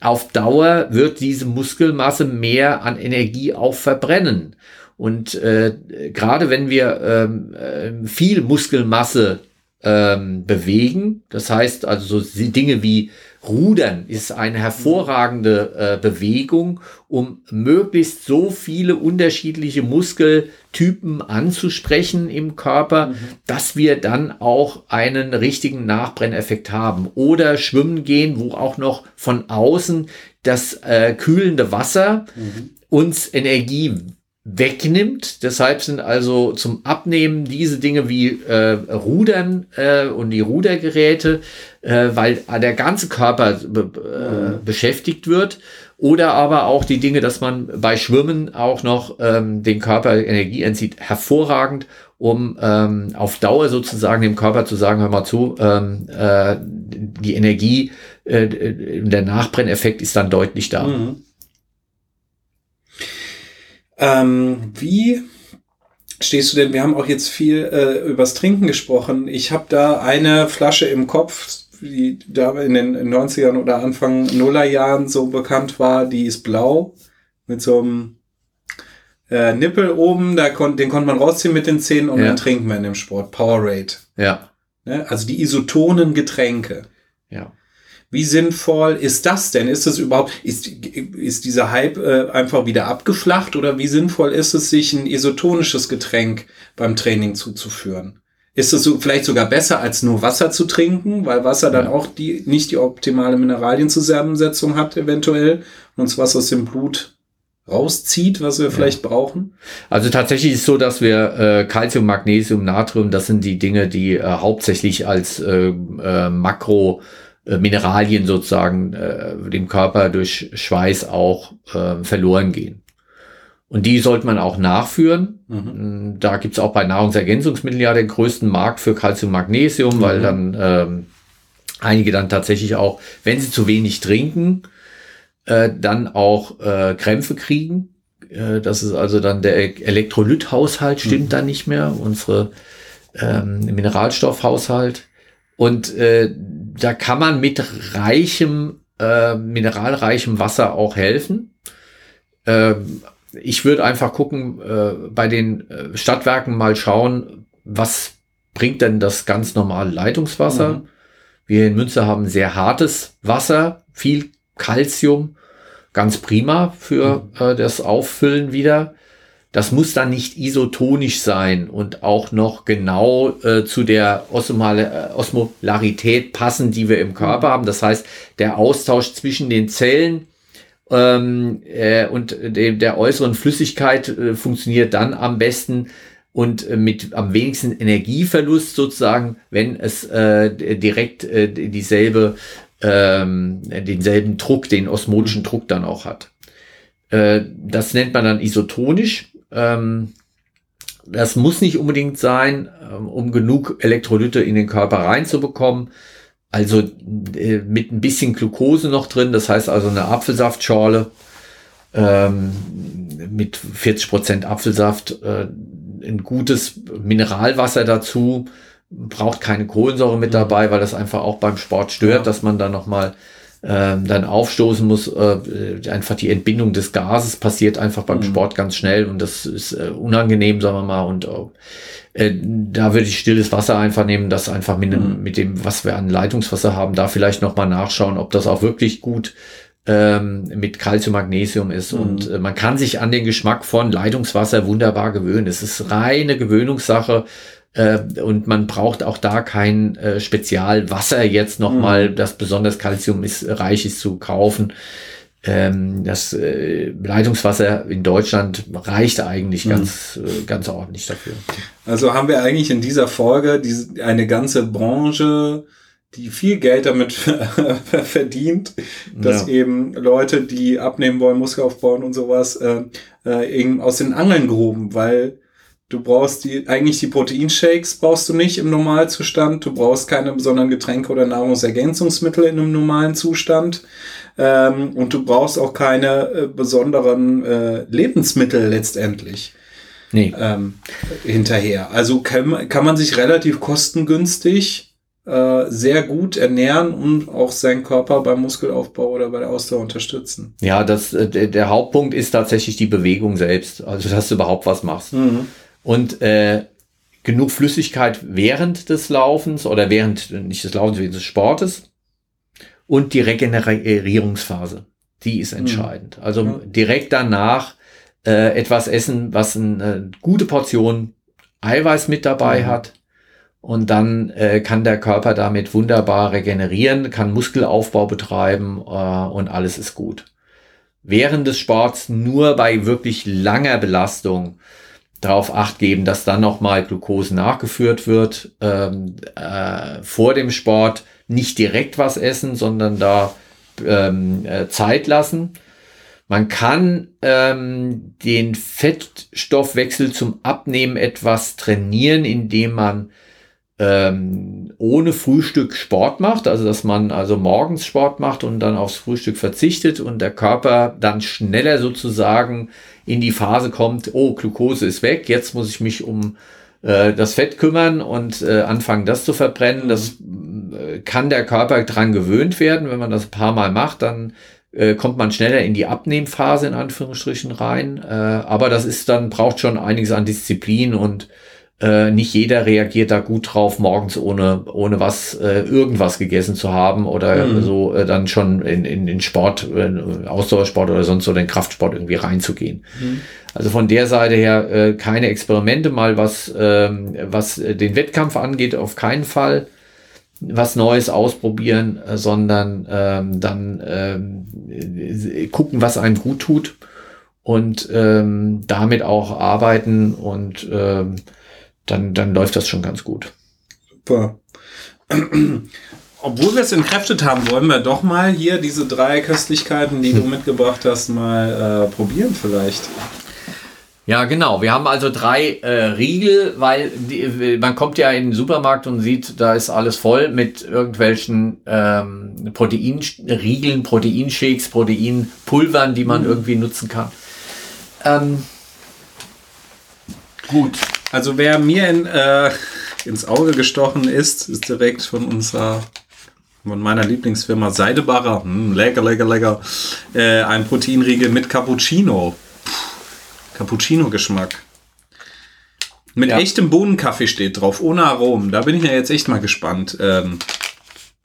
auf Dauer wird diese Muskelmasse mehr an Energie auch verbrennen. Und äh, gerade wenn wir ähm, äh, viel Muskelmasse ähm, bewegen, das heißt also so Dinge wie Rudern ist eine hervorragende äh, Bewegung, um möglichst so viele unterschiedliche Muskeltypen anzusprechen im Körper, mhm. dass wir dann auch einen richtigen Nachbrenneffekt haben. Oder schwimmen gehen, wo auch noch von außen das äh, kühlende Wasser mhm. uns Energie wegnimmt. Deshalb sind also zum Abnehmen diese Dinge wie äh, Rudern äh, und die Rudergeräte, äh, weil der ganze Körper mhm. beschäftigt wird. Oder aber auch die Dinge, dass man bei Schwimmen auch noch ähm, den Körper Energie entzieht, hervorragend, um ähm, auf Dauer sozusagen dem Körper zu sagen, hör mal zu, ähm, äh, die Energie, äh, der Nachbrenneffekt ist dann deutlich da. Mhm. Ähm, wie stehst du denn? Wir haben auch jetzt viel äh, übers Trinken gesprochen. Ich habe da eine Flasche im Kopf, die da in den 90ern oder Anfang Nullerjahren so bekannt war. Die ist blau mit so einem äh, Nippel oben. Da kon den konnte man rausziehen mit den Zähnen und ja. dann trinken wir in dem Sport. Powerade. Ja. Ne? Also die isotonen Getränke. Ja. Wie sinnvoll ist das denn? Ist es überhaupt, ist, ist dieser Hype äh, einfach wieder abgeflacht oder wie sinnvoll ist es, sich ein isotonisches Getränk beim Training zuzuführen? Ist es so, vielleicht sogar besser, als nur Wasser zu trinken, weil Wasser dann auch die, nicht die optimale Mineralienzusammensetzung hat, eventuell, und uns was aus dem Blut rauszieht, was wir ja. vielleicht brauchen? Also tatsächlich ist es so, dass wir äh, Calcium, Magnesium, Natrium, das sind die Dinge, die äh, hauptsächlich als äh, äh, Makro Mineralien sozusagen äh, dem Körper durch Schweiß auch äh, verloren gehen. Und die sollte man auch nachführen. Mhm. Da gibt's auch bei Nahrungsergänzungsmitteln ja den größten Markt für Calcium Magnesium, mhm. weil dann ähm, einige dann tatsächlich auch, wenn sie zu wenig trinken, äh, dann auch äh, Krämpfe kriegen. Äh, das ist also dann der Elektrolythaushalt stimmt mhm. dann nicht mehr, unsere ähm, Mineralstoffhaushalt. Und äh, da kann man mit reichem, äh, mineralreichem Wasser auch helfen. Ähm, ich würde einfach gucken, äh, bei den äh, Stadtwerken mal schauen, was bringt denn das ganz normale Leitungswasser. Mhm. Wir in Münster haben sehr hartes Wasser, viel Calcium, ganz prima für mhm. äh, das Auffüllen wieder. Das muss dann nicht isotonisch sein und auch noch genau äh, zu der Osmole, äh, Osmolarität passen, die wir im Körper haben. Das heißt, der Austausch zwischen den Zellen ähm, äh, und de der äußeren Flüssigkeit äh, funktioniert dann am besten und äh, mit am wenigsten Energieverlust sozusagen, wenn es äh, direkt äh, dieselbe, ähm, denselben Druck, den osmotischen Druck dann auch hat. Äh, das nennt man dann isotonisch ähm, das muss nicht unbedingt sein, ähm, um genug Elektrolyte in den Körper reinzubekommen. Also äh, mit ein bisschen Glucose noch drin, das heißt also eine Apfelsaftschorle ähm, mit 40 Prozent Apfelsaft, äh, ein gutes Mineralwasser dazu, braucht keine Kohlensäure mit dabei, weil das einfach auch beim Sport stört, ja. dass man da nochmal ähm, dann aufstoßen muss. Äh, einfach die Entbindung des Gases passiert einfach beim mhm. Sport ganz schnell und das ist äh, unangenehm, sagen wir mal. Und äh, da würde ich stilles Wasser einfach nehmen, das einfach mit, mhm. mit dem, was wir an Leitungswasser haben, da vielleicht nochmal nachschauen, ob das auch wirklich gut ähm, mit Calcium, Magnesium ist. Mhm. Und äh, man kann sich an den Geschmack von Leitungswasser wunderbar gewöhnen. Es ist reine Gewöhnungssache. Äh, und man braucht auch da kein äh, Spezialwasser jetzt nochmal, mhm. das besonders Calcium ist, reich ist zu kaufen. Ähm, das äh, Leitungswasser in Deutschland reicht eigentlich mhm. ganz, äh, ganz ordentlich dafür. Also haben wir eigentlich in dieser Folge diese, eine ganze Branche, die viel Geld damit [LAUGHS] verdient, dass ja. eben Leute, die abnehmen wollen, Muskel aufbauen und sowas, äh, äh, eben aus den Angeln gehoben, weil Du brauchst die, eigentlich die Proteinshakes brauchst du nicht im Normalzustand. Du brauchst keine besonderen Getränke oder Nahrungsergänzungsmittel in einem normalen Zustand. Ähm, und du brauchst auch keine äh, besonderen äh, Lebensmittel letztendlich. nee. ähm, hinterher. Also kann, kann man sich relativ kostengünstig äh, sehr gut ernähren und auch seinen Körper beim Muskelaufbau oder bei der Ausdauer unterstützen. Ja, das, äh, der Hauptpunkt ist tatsächlich die Bewegung selbst, also dass du überhaupt was machst. Mhm. Und äh, genug Flüssigkeit während des Laufens oder während, nicht des Laufens, während des Sportes und die Regenerierungsphase. Die ist mhm. entscheidend. Mhm. Also direkt danach äh, etwas essen, was eine gute Portion Eiweiß mit dabei mhm. hat. Und dann äh, kann der Körper damit wunderbar regenerieren, kann Muskelaufbau betreiben äh, und alles ist gut. Während des Sports nur bei wirklich langer Belastung darauf acht geben, dass dann nochmal Glucose nachgeführt wird. Ähm, äh, vor dem Sport nicht direkt was essen, sondern da ähm, äh, Zeit lassen. Man kann ähm, den Fettstoffwechsel zum Abnehmen etwas trainieren, indem man ähm, ohne Frühstück Sport macht, also dass man also morgens Sport macht und dann aufs Frühstück verzichtet und der Körper dann schneller sozusagen in die Phase kommt, oh, Glucose ist weg, jetzt muss ich mich um äh, das Fett kümmern und äh, anfangen, das zu verbrennen. Das äh, kann der Körper dran gewöhnt werden. Wenn man das ein paar Mal macht, dann äh, kommt man schneller in die Abnehmphase in Anführungsstrichen rein. Äh, aber das ist dann, braucht schon einiges an Disziplin und äh, nicht jeder reagiert da gut drauf, morgens ohne, ohne was, äh, irgendwas gegessen zu haben oder mhm. so äh, dann schon in, in, in Sport, äh, Ausdauersport oder sonst so den Kraftsport irgendwie reinzugehen. Mhm. Also von der Seite her äh, keine Experimente mal, was, ähm, was den Wettkampf angeht, auf keinen Fall was Neues ausprobieren, äh, sondern ähm, dann ähm, gucken, was einem gut tut und damit auch arbeiten und dann, dann läuft das schon ganz gut. Super. Obwohl wir es entkräftet haben, wollen wir doch mal hier diese drei Köstlichkeiten, die du [LAUGHS] mitgebracht hast, mal äh, probieren vielleicht. Ja, genau. Wir haben also drei äh, Riegel, weil die, man kommt ja in den Supermarkt und sieht, da ist alles voll mit irgendwelchen ähm, Proteinriegeln, Proteinshakes, Proteinpulvern, die man mhm. irgendwie nutzen kann. Ähm, gut. Also wer mir in, äh, ins Auge gestochen ist, ist direkt von unserer von meiner Lieblingsfirma Seidebacher. Hm, lecker, lecker, lecker. Äh, ein Proteinriegel mit Cappuccino. Cappuccino-Geschmack. Mit ja. echtem Bohnenkaffee steht drauf, ohne Aromen. Da bin ich ja jetzt echt mal gespannt. Ähm,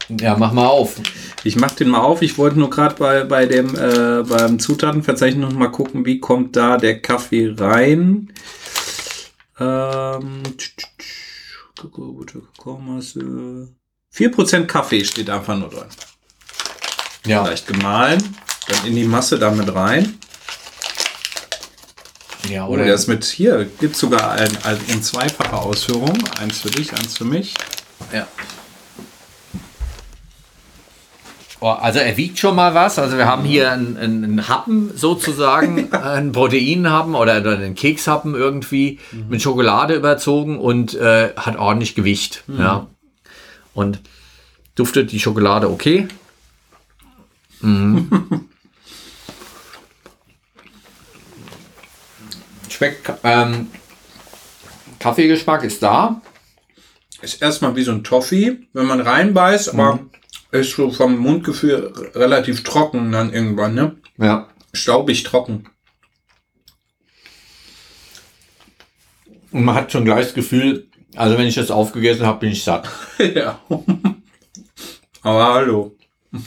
ja, mach mal auf. Ich mach den mal auf. Ich wollte nur gerade bei, bei dem äh, beim Zutatenverzeichnis noch mal gucken, wie kommt da der Kaffee rein. Ähm, 4% Kaffee steht einfach nur drin. Ja. Leicht gemahlen, dann in die Masse damit rein. Ja, oder? Oh, der ist mit hier, gibt sogar ein, ein, in zweifacher Ausführung. Eins für dich, eins für mich. Ja. Oh, also er wiegt schon mal was. Also wir haben hier einen, einen Happen sozusagen, [LAUGHS] einen Proteinhappen oder einen Kekshappen irgendwie mhm. mit Schokolade überzogen und äh, hat ordentlich Gewicht. Mhm. Ja. Und duftet die Schokolade okay. Mhm. [LAUGHS] Schmeckt ähm, Kaffeegeschmack ist da. Ist erstmal wie so ein Toffee, wenn man reinbeißt, aber mhm ist so vom Mundgefühl relativ trocken dann irgendwann, ne? Ja. Staubig trocken. Und man hat schon gleich das Gefühl, also wenn ich das aufgegessen habe, bin ich satt. [LAUGHS] ja. Aber hallo. [LAUGHS]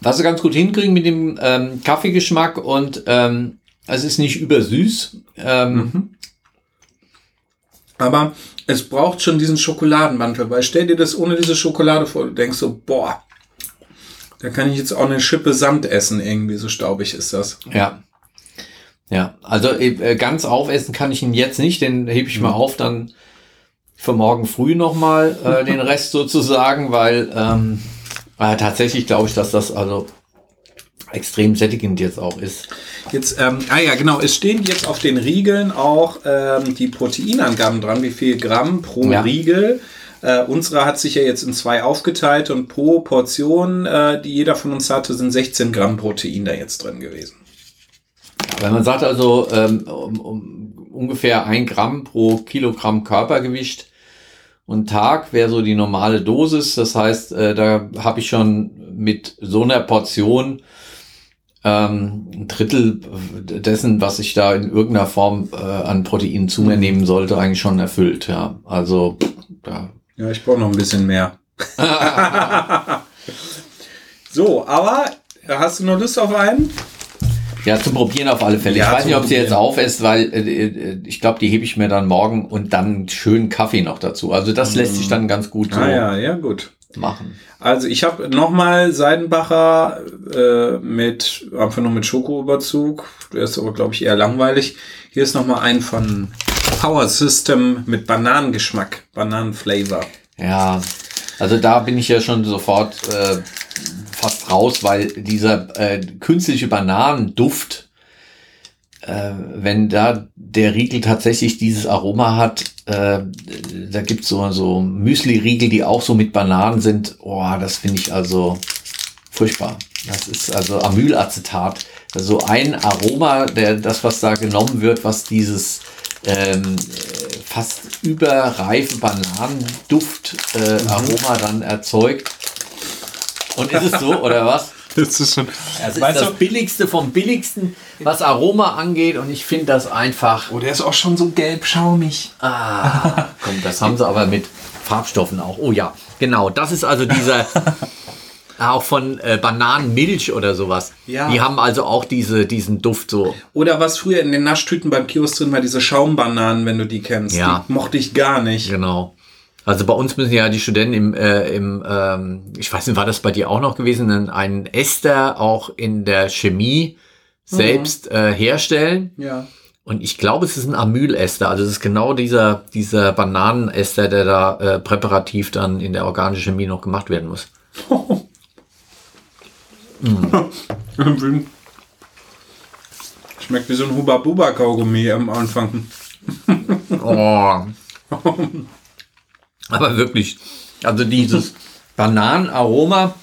Was sie ganz gut hinkriegen mit dem ähm, Kaffeegeschmack und ähm, es ist nicht übersüß. Ähm, mhm. Aber es braucht schon diesen Schokoladenmantel, weil stell dir das ohne diese Schokolade vor, du denkst so, boah, da kann ich jetzt auch eine Schippe Sand essen, irgendwie, so staubig ist das. Ja. Ja, also äh, ganz aufessen kann ich ihn jetzt nicht, den hebe ich mal mhm. auf, dann für morgen früh nochmal äh, den [LAUGHS] Rest sozusagen, weil ähm, äh, tatsächlich glaube ich, dass das also extrem sättigend jetzt auch ist. Jetzt, ähm, ah ja, genau, es stehen jetzt auf den Riegeln auch ähm, die Proteinangaben dran, wie viel Gramm pro ja. Riegel. Äh, unsere hat sich ja jetzt in zwei aufgeteilt und pro Portion, äh, die jeder von uns hatte, sind 16 Gramm Protein da jetzt drin gewesen. Wenn man sagt also ähm, um, um ungefähr ein Gramm pro Kilogramm Körpergewicht und Tag wäre so die normale Dosis. Das heißt, äh, da habe ich schon mit so einer Portion ähm, ein Drittel dessen, was ich da in irgendeiner Form äh, an Proteinen zu mir nehmen sollte, eigentlich schon erfüllt. Ja, also ja. Ja, ich brauche noch ein bisschen mehr. [LAUGHS] so, aber hast du noch Lust auf einen? Ja, zum Probieren auf alle Fälle. Ja, ich weiß nicht, ob sie jetzt aufesst, weil äh, äh, ich glaube, die hebe ich mir dann morgen und dann schönen Kaffee noch dazu. Also das lässt sich dann ganz gut so ah, ja, ja, gut. Machen. Also ich habe nochmal Seidenbacher äh, mit einfach nur mit Schokoüberzug. Der ist aber, glaube ich, eher langweilig. Hier ist nochmal ein von Power System mit Bananengeschmack, Bananenflavor. Ja, also da bin ich ja schon sofort äh, fast raus, weil dieser äh, künstliche Bananenduft, äh, wenn da der Riegel tatsächlich dieses Aroma hat, äh, da gibt's so, so Müsli-Riegel, die auch so mit Bananen sind. Oh, das finde ich also furchtbar. Das ist also Amylacetat. Also ein Aroma, der, das, was da genommen wird, was dieses ähm, fast überreife Bananenduft äh, mhm. Dann erzeugt. Und ist es so, oder was? Das ist schon. Das ist das Billigste vom Billigsten, was Aroma angeht. Und ich finde das einfach. Oh, der ist auch schon so gelb schaumig. Ah, komm, das haben sie aber mit Farbstoffen auch. Oh ja, genau. Das ist also dieser. [LAUGHS] auch von äh, Bananenmilch oder sowas. Ja. Die haben also auch diese, diesen Duft so. Oder was früher in den Naschtüten beim Kiosk drin war, diese Schaumbananen, wenn du die kennst. Ja. Die mochte ich gar nicht. Genau. Also bei uns müssen ja die Studenten im, äh, im ähm, ich weiß nicht, war das bei dir auch noch gewesen, einen Ester auch in der Chemie selbst mhm. äh, herstellen. Ja. Und ich glaube, es ist ein Amylester. Also es ist genau dieser, dieser Bananenester, der da äh, präparativ dann in der organischen Chemie noch gemacht werden muss. [LAUGHS] mm. Schmeckt wie so ein Huba-Buba-Kaugummi am Anfang. oh. [LAUGHS] Aber wirklich, also dieses [LAUGHS] Bananenaroma,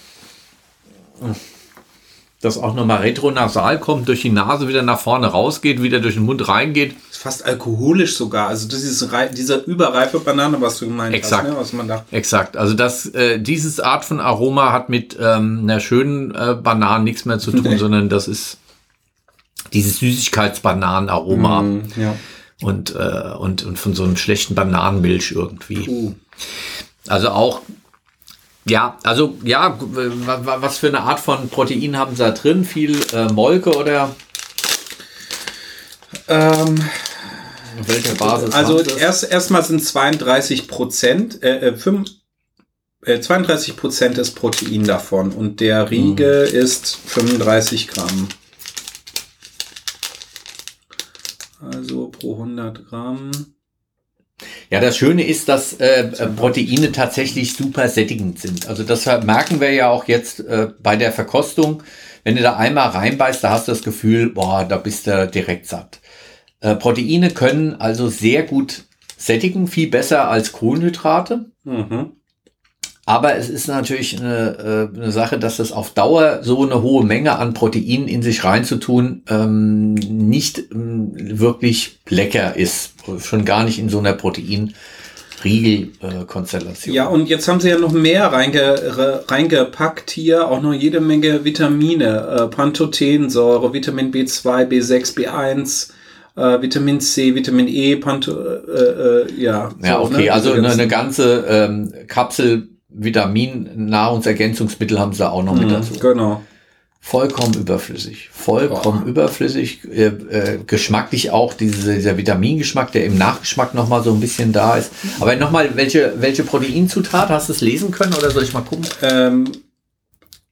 das auch nochmal retronasal kommt, durch die Nase wieder nach vorne rausgeht, wieder durch den Mund reingeht. Ist fast alkoholisch sogar. Also das ist dieser überreife Banane, was du gemeint Exakt. hast, ne? was man da. Exakt. Also das, äh, dieses Art von Aroma hat mit ähm, einer schönen äh, Banane nichts mehr zu tun, nee. sondern das ist dieses Süßigkeitsbananenaroma. Mm, ja. Und, äh, und, und von so einem schlechten Bananenmilch irgendwie. Uh. Also auch, ja, also ja, was für eine Art von Protein haben sie da drin? Viel äh, Molke oder? Ähm, Auf welcher Basis? Also erst erstmal sind 32 Prozent, äh, 5, äh, 32 äh, Prozent ist Protein davon und der Riegel mhm. ist 35 Gramm. Also pro 100 Gramm. Ja, das Schöne ist, dass äh, Proteine tatsächlich super sättigend sind. Also das merken wir ja auch jetzt äh, bei der Verkostung. Wenn du da einmal reinbeißt, da hast du das Gefühl, boah, da bist du direkt satt. Äh, Proteine können also sehr gut sättigen, viel besser als Kohlenhydrate. Mhm. Aber es ist natürlich eine, äh, eine Sache, dass das auf Dauer so eine hohe Menge an Proteinen in sich reinzutun ähm, nicht ähm, wirklich lecker ist. Schon gar nicht in so einer Protein. Riegelkonstellation. Äh, ja, und jetzt haben sie ja noch mehr reinge, reingepackt hier, auch noch jede Menge Vitamine, äh, Pantothensäure, Vitamin B2, B6, B1, äh, Vitamin C, Vitamin E, Panto, äh, äh, ja. Ja, so, okay, ne? also eine, eine ganze ähm, Kapsel Vitamin, Nahrungsergänzungsmittel haben sie auch noch mhm, mit dazu. Genau. Vollkommen überflüssig. Vollkommen oh. überflüssig. Äh, äh, geschmacklich auch diese, dieser Vitamingeschmack, der im Nachgeschmack nochmal so ein bisschen da ist. Aber nochmal, welche, welche Proteinzutat hast du es lesen können oder soll ich mal gucken? Ähm,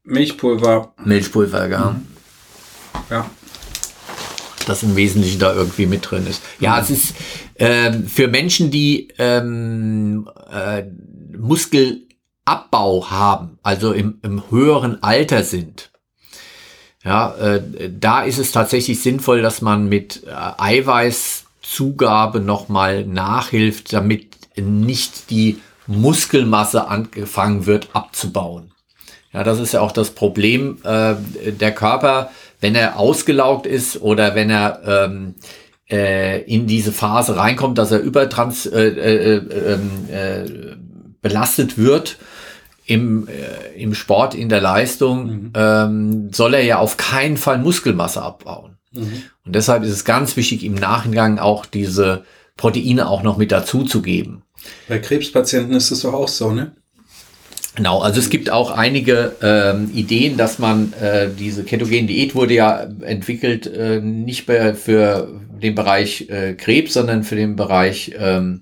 Milchpulver. Milchpulver, ja. Mhm. Ja. Das im Wesentlichen da irgendwie mit drin ist. Ja, es ist äh, für Menschen, die ähm, äh, Muskel Abbau haben, also im, im höheren Alter sind, ja, äh, da ist es tatsächlich sinnvoll, dass man mit äh, Eiweißzugabe nochmal nachhilft, damit nicht die Muskelmasse angefangen wird abzubauen. Ja, das ist ja auch das Problem. Äh, der Körper wenn er ausgelaugt ist oder wenn er ähm, äh, in diese Phase reinkommt, dass er übertrans äh, äh, äh, ähm, äh, belastet wird im, äh, im Sport, in der Leistung, mhm. ähm, soll er ja auf keinen Fall Muskelmasse abbauen. Mhm. Und deshalb ist es ganz wichtig, im Nachgang auch diese Proteine auch noch mit dazu zu geben. Bei Krebspatienten ist es doch auch so, ne? Genau, also es gibt auch einige ähm, Ideen, dass man äh, diese ketogene Diät wurde ja entwickelt, äh, nicht mehr für den Bereich äh, Krebs, sondern für den Bereich ähm,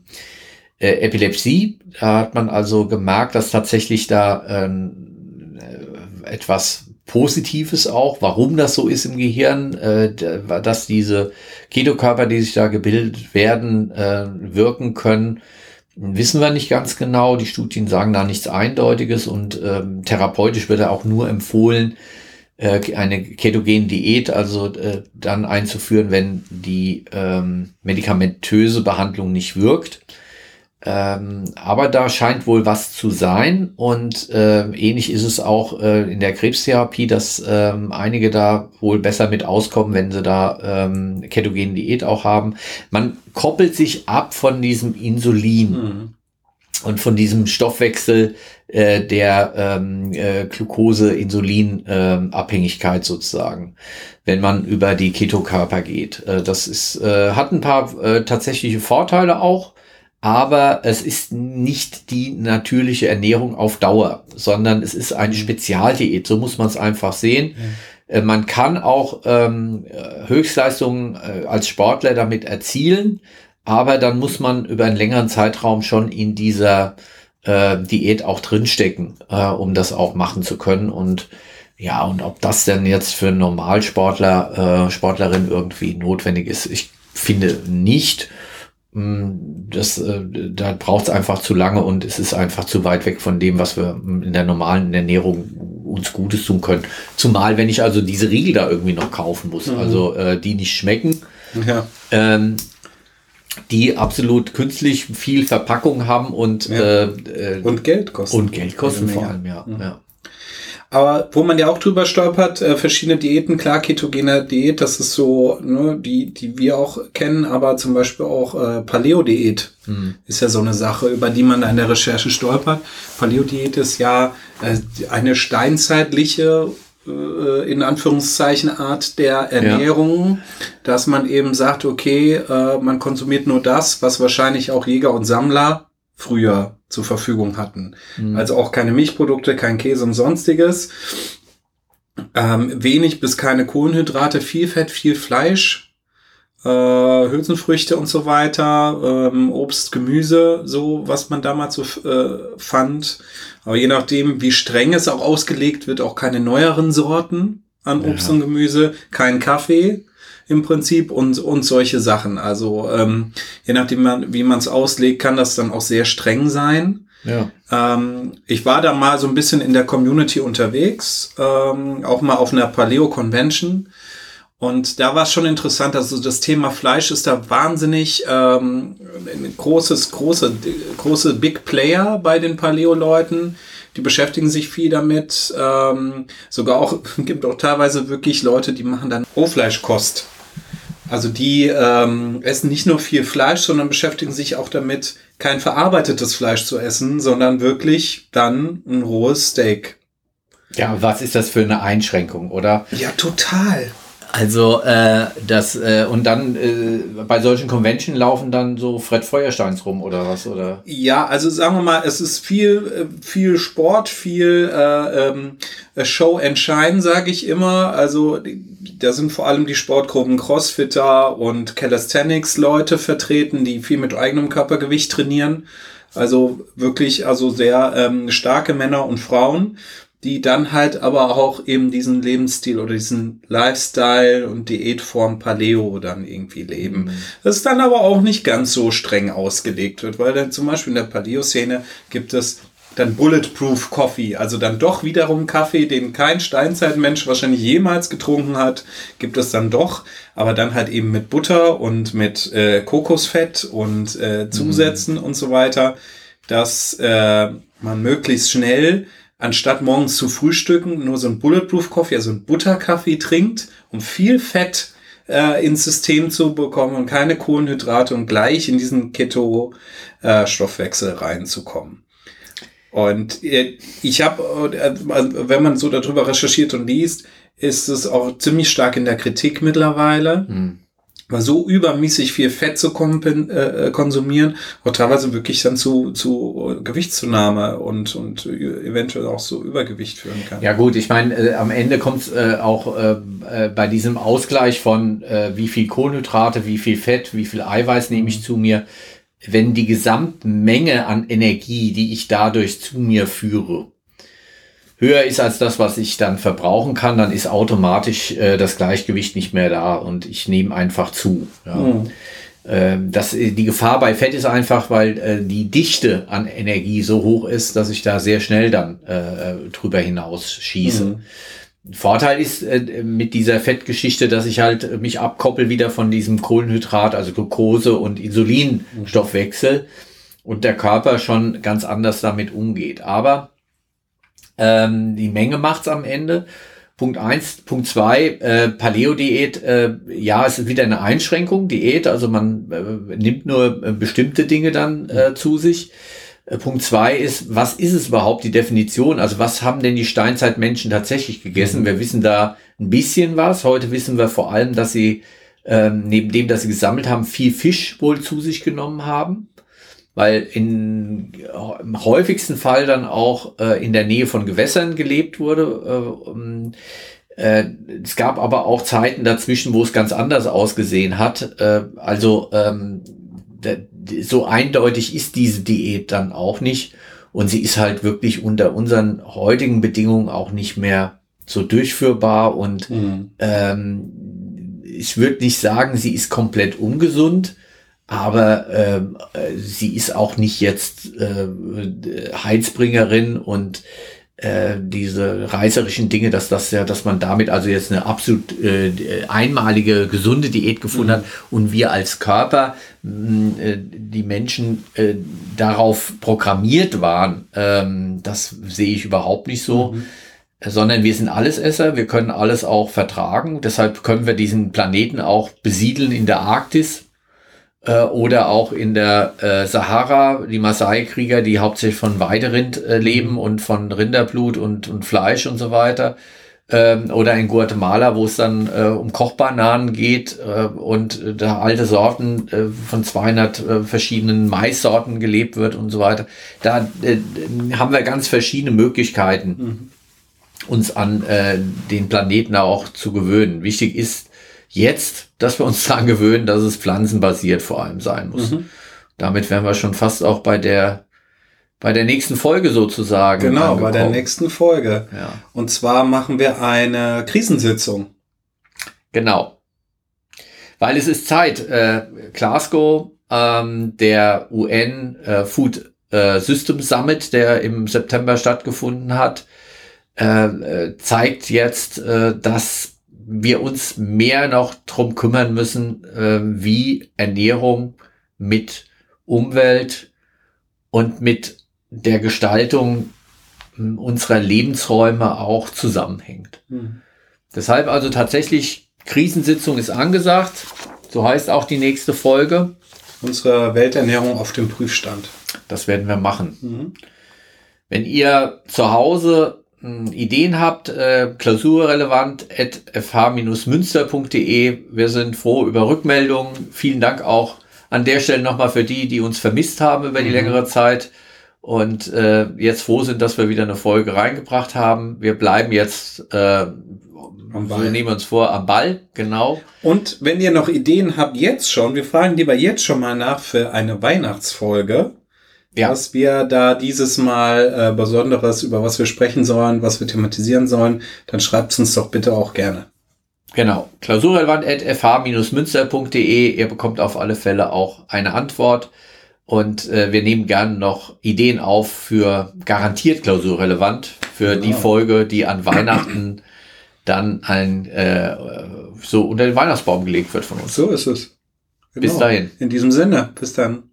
äh, Epilepsie. Da hat man also gemerkt, dass tatsächlich da ähm, äh, etwas Positives auch, warum das so ist im Gehirn, äh, dass diese Ketokörper, die sich da gebildet werden, äh, wirken können Wissen wir nicht ganz genau. Die Studien sagen da nichts Eindeutiges und ähm, therapeutisch wird auch nur empfohlen, äh, eine ketogene Diät also äh, dann einzuführen, wenn die ähm, medikamentöse Behandlung nicht wirkt. Ähm, aber da scheint wohl was zu sein und äh, ähnlich ist es auch äh, in der Krebstherapie, dass ähm, einige da wohl besser mit auskommen, wenn sie da ähm, ketogene Diät auch haben. Man koppelt sich ab von diesem Insulin. Mhm. Und von diesem Stoffwechsel äh, der ähm, äh, Glucose-Insulin-Abhängigkeit sozusagen, wenn man über die Ketokörper geht. Äh, das ist, äh, hat ein paar äh, tatsächliche Vorteile auch aber es ist nicht die natürliche Ernährung auf Dauer, sondern es ist eine mhm. Spezialdiät. So muss man es einfach sehen. Ja. Äh, man kann auch ähm, Höchstleistungen äh, als Sportler damit erzielen, aber dann muss man über einen längeren Zeitraum schon in dieser äh, Diät auch drinstecken, äh, um das auch machen zu können. Und ja, und ob das denn jetzt für einen Normalsportler, äh, Sportlerin irgendwie notwendig ist, ich finde nicht. Mm, das, äh, da braucht es einfach zu lange und es ist einfach zu weit weg von dem, was wir in der normalen Ernährung uns Gutes tun können. Zumal, wenn ich also diese Riegel da irgendwie noch kaufen muss, mhm. also äh, die nicht schmecken, ja. ähm, die absolut künstlich viel Verpackung haben und, ja. äh, und Geld kosten. Und Geld kosten vor allem, ja. Mhm. ja. Aber wo man ja auch drüber stolpert, äh, verschiedene Diäten, klar, ketogene Diät, das ist so, ne, die, die wir auch kennen, aber zum Beispiel auch äh, Paleo-Diät hm. ist ja so eine Sache, über die man da in der Recherche stolpert. Paleo-Diät ist ja äh, eine steinzeitliche äh, in Anführungszeichen Art der Ernährung, ja. dass man eben sagt, okay, äh, man konsumiert nur das, was wahrscheinlich auch Jäger und Sammler früher zur Verfügung hatten. Mhm. Also auch keine Milchprodukte, kein Käse und sonstiges. Ähm, wenig bis keine Kohlenhydrate, viel Fett, viel Fleisch, äh, Hülsenfrüchte und so weiter, ähm, Obst, Gemüse, so was man damals so äh, fand. Aber je nachdem, wie streng es auch ausgelegt wird, auch keine neueren Sorten an Obst ja. und Gemüse, kein Kaffee im Prinzip und, und solche Sachen. Also ähm, je nachdem, man, wie man es auslegt, kann das dann auch sehr streng sein. Ja. Ähm, ich war da mal so ein bisschen in der Community unterwegs, ähm, auch mal auf einer Paleo Convention. Und da war es schon interessant, also das Thema Fleisch ist da wahnsinnig ähm, ein großes, große, große Big Player bei den Paleo-Leuten die beschäftigen sich viel damit. Ähm, sogar auch, [LAUGHS] gibt auch teilweise wirklich Leute, die machen dann Rohfleischkost. Also die ähm, essen nicht nur viel Fleisch, sondern beschäftigen sich auch damit, kein verarbeitetes Fleisch zu essen, sondern wirklich dann ein rohes Steak. Ja, was ist das für eine Einschränkung, oder? Ja, total. Also äh, das äh, und dann äh, bei solchen Convention laufen dann so Fred Feuersteins rum oder was oder? Ja, also sagen wir mal, es ist viel äh, viel Sport, viel äh, ähm, Show and Shine, sage ich immer. Also da sind vor allem die Sportgruppen Crossfitter und Calisthenics Leute vertreten, die viel mit eigenem Körpergewicht trainieren. Also wirklich also sehr ähm, starke Männer und Frauen die dann halt aber auch eben diesen Lebensstil oder diesen Lifestyle und Diätform Paleo dann irgendwie leben. Mhm. Das dann aber auch nicht ganz so streng ausgelegt wird, weil dann zum Beispiel in der Paleo-Szene gibt es dann Bulletproof Coffee, also dann doch wiederum Kaffee, den kein Steinzeitmensch wahrscheinlich jemals getrunken hat, gibt es dann doch, aber dann halt eben mit Butter und mit äh, Kokosfett und äh, Zusätzen mhm. und so weiter, dass äh, man möglichst schnell anstatt morgens zu frühstücken, nur so ein Bulletproof Coffee, also ein Butterkaffee trinkt, um viel Fett äh, ins System zu bekommen und keine Kohlenhydrate und gleich in diesen Keto-Stoffwechsel äh, reinzukommen. Und äh, ich habe, äh, wenn man so darüber recherchiert und liest, ist es auch ziemlich stark in der Kritik mittlerweile. Mhm weil so übermäßig viel Fett zu äh, konsumieren, auch teilweise wirklich dann zu, zu Gewichtszunahme und, und eventuell auch so Übergewicht führen kann. Ja gut, ich meine, äh, am Ende kommt es äh, auch äh, äh, bei diesem Ausgleich von äh, wie viel Kohlenhydrate, wie viel Fett, wie viel Eiweiß nehme ich zu mir, wenn die Gesamtmenge an Energie, die ich dadurch zu mir führe, höher ist als das, was ich dann verbrauchen kann, dann ist automatisch äh, das Gleichgewicht nicht mehr da und ich nehme einfach zu. Ja. Mhm. Ähm, das, die Gefahr bei Fett ist einfach, weil äh, die Dichte an Energie so hoch ist, dass ich da sehr schnell dann äh, drüber hinaus schieße. Mhm. Vorteil ist äh, mit dieser Fettgeschichte, dass ich halt mich abkoppel wieder von diesem Kohlenhydrat, also Glucose und Insulinstoffwechsel und der Körper schon ganz anders damit umgeht. Aber ähm, die Menge macht's am Ende. Punkt eins, Punkt zwei, äh, Paleo-Diät, äh, ja, es ist wieder eine Einschränkung, Diät, also man äh, nimmt nur äh, bestimmte Dinge dann äh, zu sich. Äh, Punkt zwei ist, was ist es überhaupt, die Definition? Also was haben denn die Steinzeitmenschen tatsächlich gegessen? Mhm. Wir wissen da ein bisschen was. Heute wissen wir vor allem, dass sie ähm, neben dem, dass sie gesammelt haben, viel Fisch wohl zu sich genommen haben weil in, im häufigsten Fall dann auch äh, in der Nähe von Gewässern gelebt wurde. Äh, äh, es gab aber auch Zeiten dazwischen, wo es ganz anders ausgesehen hat. Äh, also ähm, so eindeutig ist diese Diät dann auch nicht. Und sie ist halt wirklich unter unseren heutigen Bedingungen auch nicht mehr so durchführbar. Und mhm. ähm, ich würde nicht sagen, sie ist komplett ungesund aber äh, sie ist auch nicht jetzt äh, Heizbringerin und äh, diese reißerischen Dinge, dass das ja, dass man damit also jetzt eine absolut äh, einmalige gesunde Diät gefunden mhm. hat und wir als Körper mh, äh, die Menschen äh, darauf programmiert waren, ähm, das sehe ich überhaupt nicht so. Mhm sondern wir sind Allesesser, wir können alles auch vertragen. Deshalb können wir diesen Planeten auch besiedeln in der Arktis äh, oder auch in der äh, Sahara, die Maasai-Krieger, die hauptsächlich von Weiderind äh, leben mhm. und von Rinderblut und, und Fleisch und so weiter. Ähm, oder in Guatemala, wo es dann äh, um Kochbananen geht äh, und äh, da alte Sorten äh, von 200 äh, verschiedenen Maissorten gelebt wird und so weiter. Da haben wir ganz verschiedene Möglichkeiten, mhm. uns an den Planeten auch zu gewöhnen. Wichtig ist, jetzt, dass wir uns [LAUGHS] daran gewöhnen, dass es pflanzenbasiert vor allem sein muss. Mhm. Damit wären wir schon fast auch bei der bei der nächsten Folge sozusagen. Genau, angekommen. bei der nächsten Folge. Ja. Und zwar machen wir eine Krisensitzung. Genau. Weil es ist Zeit. Äh, Glasgow, ähm, der UN äh, Food äh, System Summit, der im September stattgefunden hat, äh, äh zeigt jetzt, äh, dass wir uns mehr noch drum kümmern müssen, äh, wie Ernährung mit Umwelt und mit der Gestaltung hm, unserer Lebensräume auch zusammenhängt. Mhm. Deshalb also tatsächlich Krisensitzung ist angesagt. So heißt auch die nächste Folge. Unsere Welternährung auf dem Prüfstand. Das werden wir machen. Mhm. Wenn ihr zu Hause Ideen habt, äh, klausurrelevant at fh-münster.de. Wir sind froh über Rückmeldungen. Vielen Dank auch an der Stelle nochmal für die, die uns vermisst haben über die mhm. längere Zeit und äh, jetzt froh sind, dass wir wieder eine Folge reingebracht haben. Wir bleiben jetzt, äh, wir nehmen uns vor, am Ball, genau. Und wenn ihr noch Ideen habt, jetzt schon, wir fragen lieber jetzt schon mal nach für eine Weihnachtsfolge ja. was wir da dieses Mal äh, Besonderes, über was wir sprechen sollen, was wir thematisieren sollen, dann schreibt uns doch bitte auch gerne. Genau. Klausurrelevant.fh-münster.de. Ihr bekommt auf alle Fälle auch eine Antwort. Und äh, wir nehmen gerne noch Ideen auf für garantiert klausurrelevant, für genau. die Folge, die an Weihnachten dann ein äh, so unter den Weihnachtsbaum gelegt wird von uns. So ist es. Genau. Bis dahin. In diesem Sinne, bis dann.